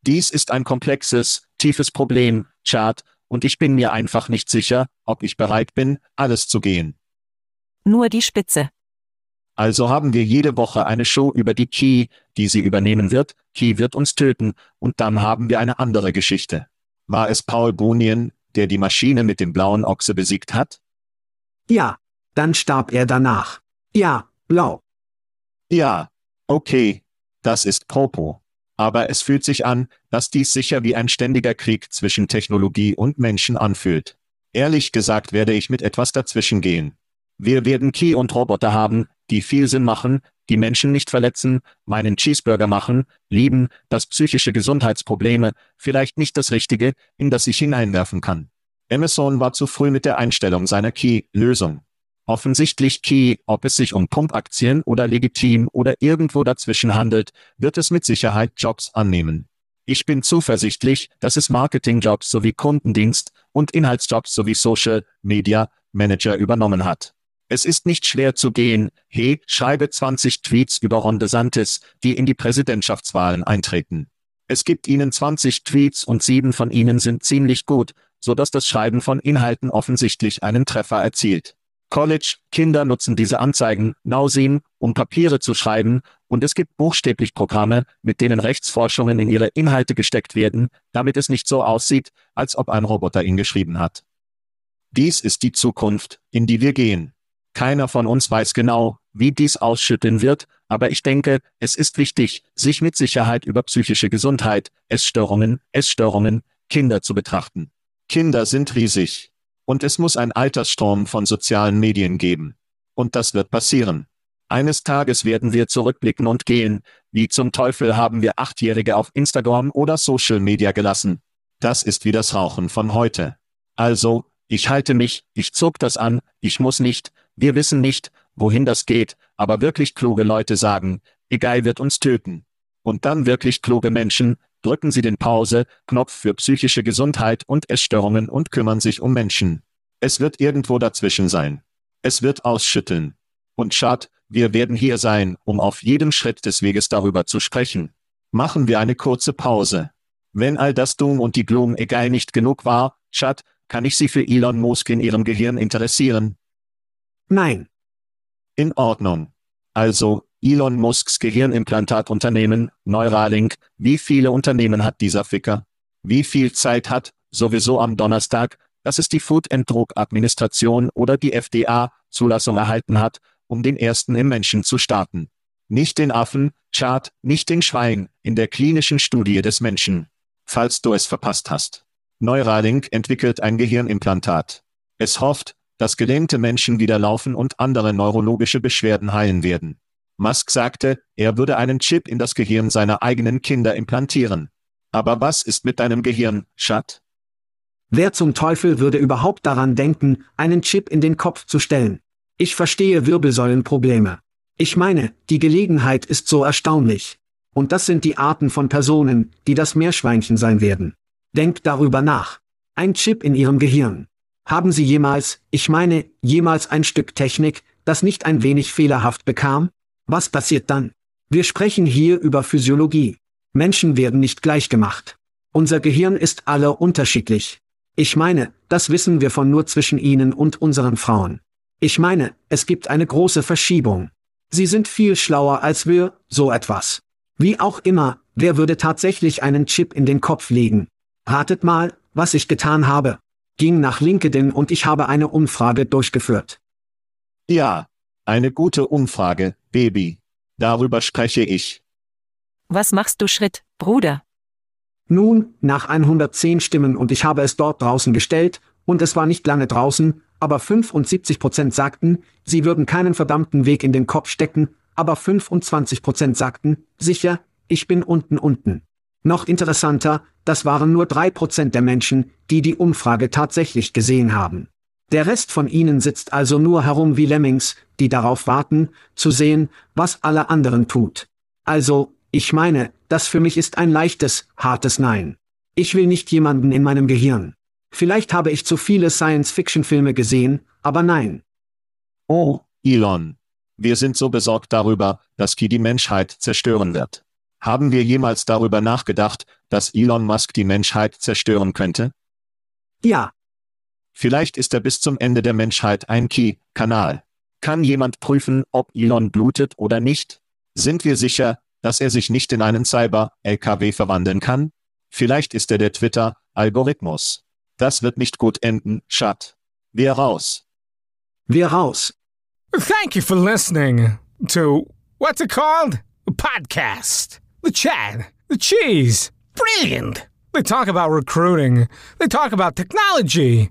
Dies ist ein komplexes, tiefes Problem, Chad, und ich bin mir einfach nicht sicher, ob ich bereit bin, alles zu gehen. Nur die Spitze. Also haben wir jede Woche eine Show über die Key, die sie übernehmen wird, Key wird uns töten, und dann haben wir eine andere Geschichte. War es Paul Bunyan, der die Maschine mit dem blauen Ochse besiegt hat? Ja, dann starb er danach. Ja, blau. Ja, okay. Das ist Popo. Aber es fühlt sich an, dass dies sicher wie ein ständiger Krieg zwischen Technologie und Menschen anfühlt. Ehrlich gesagt werde ich mit etwas dazwischen gehen. Wir werden Key und Roboter haben, die viel Sinn machen, die Menschen nicht verletzen, meinen Cheeseburger machen, lieben, das psychische Gesundheitsprobleme, vielleicht nicht das Richtige, in das ich hineinwerfen kann. Amazon war zu früh mit der Einstellung seiner Key-Lösung. Offensichtlich Key, ob es sich um Pumpaktien oder legitim oder irgendwo dazwischen handelt, wird es mit Sicherheit Jobs annehmen. Ich bin zuversichtlich, dass es Marketingjobs sowie Kundendienst und Inhaltsjobs sowie Social Media Manager übernommen hat. Es ist nicht schwer zu gehen, hey, schreibe 20 Tweets über Ron DeSantis, die in die Präsidentschaftswahlen eintreten. Es gibt ihnen 20 Tweets und sieben von ihnen sind ziemlich gut, so dass das Schreiben von Inhalten offensichtlich einen Treffer erzielt. College-Kinder nutzen diese Anzeigen, Nausin, um Papiere zu schreiben, und es gibt buchstäblich Programme, mit denen Rechtsforschungen in ihre Inhalte gesteckt werden, damit es nicht so aussieht, als ob ein Roboter ihn geschrieben hat. Dies ist die Zukunft, in die wir gehen. Keiner von uns weiß genau, wie dies ausschütten wird, aber ich denke, es ist wichtig, sich mit Sicherheit über psychische Gesundheit, Essstörungen, Essstörungen, Kinder zu betrachten. Kinder sind riesig. Und es muss ein Alterssturm von sozialen Medien geben. Und das wird passieren. Eines Tages werden wir zurückblicken und gehen, wie zum Teufel haben wir Achtjährige auf Instagram oder Social Media gelassen. Das ist wie das Rauchen von heute. Also, ich halte mich, ich zog das an, ich muss nicht, wir wissen nicht, wohin das geht, aber wirklich kluge Leute sagen, egal wird uns töten. Und dann wirklich kluge Menschen, drücken sie den Pause-Knopf für psychische Gesundheit und Essstörungen und kümmern sich um Menschen. Es wird irgendwo dazwischen sein. Es wird ausschütteln. Und Schad, wir werden hier sein, um auf jedem Schritt des Weges darüber zu sprechen. Machen wir eine kurze Pause. Wenn all das Doom und die Gloom egal nicht genug war, Schad, kann ich Sie für Elon Musk in Ihrem Gehirn interessieren? Nein. In Ordnung. Also, Elon Musks Gehirnimplantatunternehmen, Neuralink, wie viele Unternehmen hat dieser Ficker? Wie viel Zeit hat, sowieso am Donnerstag, dass es die Food and Drug Administration oder die FDA Zulassung erhalten hat, um den ersten im Menschen zu starten. Nicht den Affen, Chart, nicht den Schwein, in der klinischen Studie des Menschen. Falls du es verpasst hast. Neuralink entwickelt ein Gehirnimplantat. Es hofft, dass gelähmte Menschen wieder laufen und andere neurologische Beschwerden heilen werden. Musk sagte, er würde einen Chip in das Gehirn seiner eigenen Kinder implantieren. Aber was ist mit deinem Gehirn, Schat? Wer zum Teufel würde überhaupt daran denken, einen Chip in den Kopf zu stellen? Ich verstehe Wirbelsäulenprobleme. Ich meine, die Gelegenheit ist so erstaunlich. Und das sind die Arten von Personen, die das Meerschweinchen sein werden. Denkt darüber nach. Ein Chip in ihrem Gehirn. Haben Sie jemals, ich meine, jemals ein Stück Technik, das nicht ein wenig fehlerhaft bekam? Was passiert dann? Wir sprechen hier über Physiologie. Menschen werden nicht gleich gemacht. Unser Gehirn ist alle unterschiedlich. Ich meine, das wissen wir von nur zwischen Ihnen und unseren Frauen. Ich meine, es gibt eine große Verschiebung. Sie sind viel schlauer als wir, so etwas. Wie auch immer, wer würde tatsächlich einen Chip in den Kopf legen? Ratet mal, was ich getan habe ging nach LinkedIn und ich habe eine Umfrage durchgeführt. Ja, eine gute Umfrage, Baby. Darüber spreche ich. Was machst du Schritt, Bruder? Nun, nach 110 Stimmen und ich habe es dort draußen gestellt, und es war nicht lange draußen, aber 75 Prozent sagten, sie würden keinen verdammten Weg in den Kopf stecken, aber 25 Prozent sagten, sicher, ich bin unten unten. Noch interessanter, das waren nur drei Prozent der Menschen, die die Umfrage tatsächlich gesehen haben. Der Rest von ihnen sitzt also nur herum wie Lemmings, die darauf warten, zu sehen, was alle anderen tut. Also, ich meine, das für mich ist ein leichtes, hartes Nein. Ich will nicht jemanden in meinem Gehirn. Vielleicht habe ich zu viele Science-Fiction-Filme gesehen, aber nein. Oh, Elon. Wir sind so besorgt darüber, dass Ki die Menschheit zerstören wird. Haben wir jemals darüber nachgedacht, dass Elon Musk die Menschheit zerstören könnte? Ja. Vielleicht ist er bis zum Ende der Menschheit ein Key-Kanal. Kann jemand prüfen, ob Elon blutet oder nicht? Sind wir sicher, dass er sich nicht in einen Cyber-LKW verwandeln kann? Vielleicht ist er der Twitter-Algorithmus. Das wird nicht gut enden, Schat. Wir raus. Wir raus. Thank you for listening to what's it called? A podcast. The Chad The cheese. Brilliant. They talk about recruiting. They talk about technology.